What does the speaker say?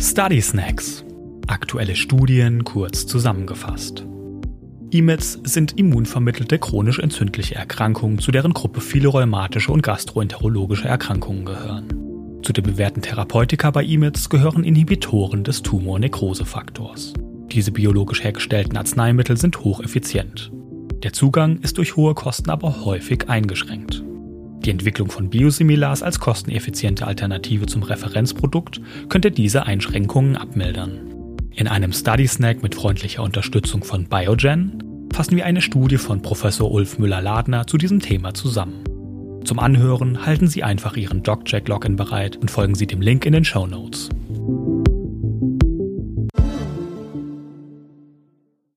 Study Snacks. Aktuelle Studien kurz zusammengefasst. IMEDs sind immunvermittelte chronisch entzündliche Erkrankungen, zu deren Gruppe viele rheumatische und gastroenterologische Erkrankungen gehören. Zu den bewährten Therapeutika bei IMEDs gehören Inhibitoren des Tumor-Nekrosefaktors. Diese biologisch hergestellten Arzneimittel sind hocheffizient. Der Zugang ist durch hohe Kosten aber häufig eingeschränkt. Die Entwicklung von Biosimilars als kosteneffiziente Alternative zum Referenzprodukt könnte diese Einschränkungen abmildern. In einem Study Snack mit freundlicher Unterstützung von Biogen fassen wir eine Studie von Professor Ulf Müller-Ladner zu diesem Thema zusammen. Zum Anhören halten Sie einfach Ihren DocJack-Login bereit und folgen Sie dem Link in den Show Notes.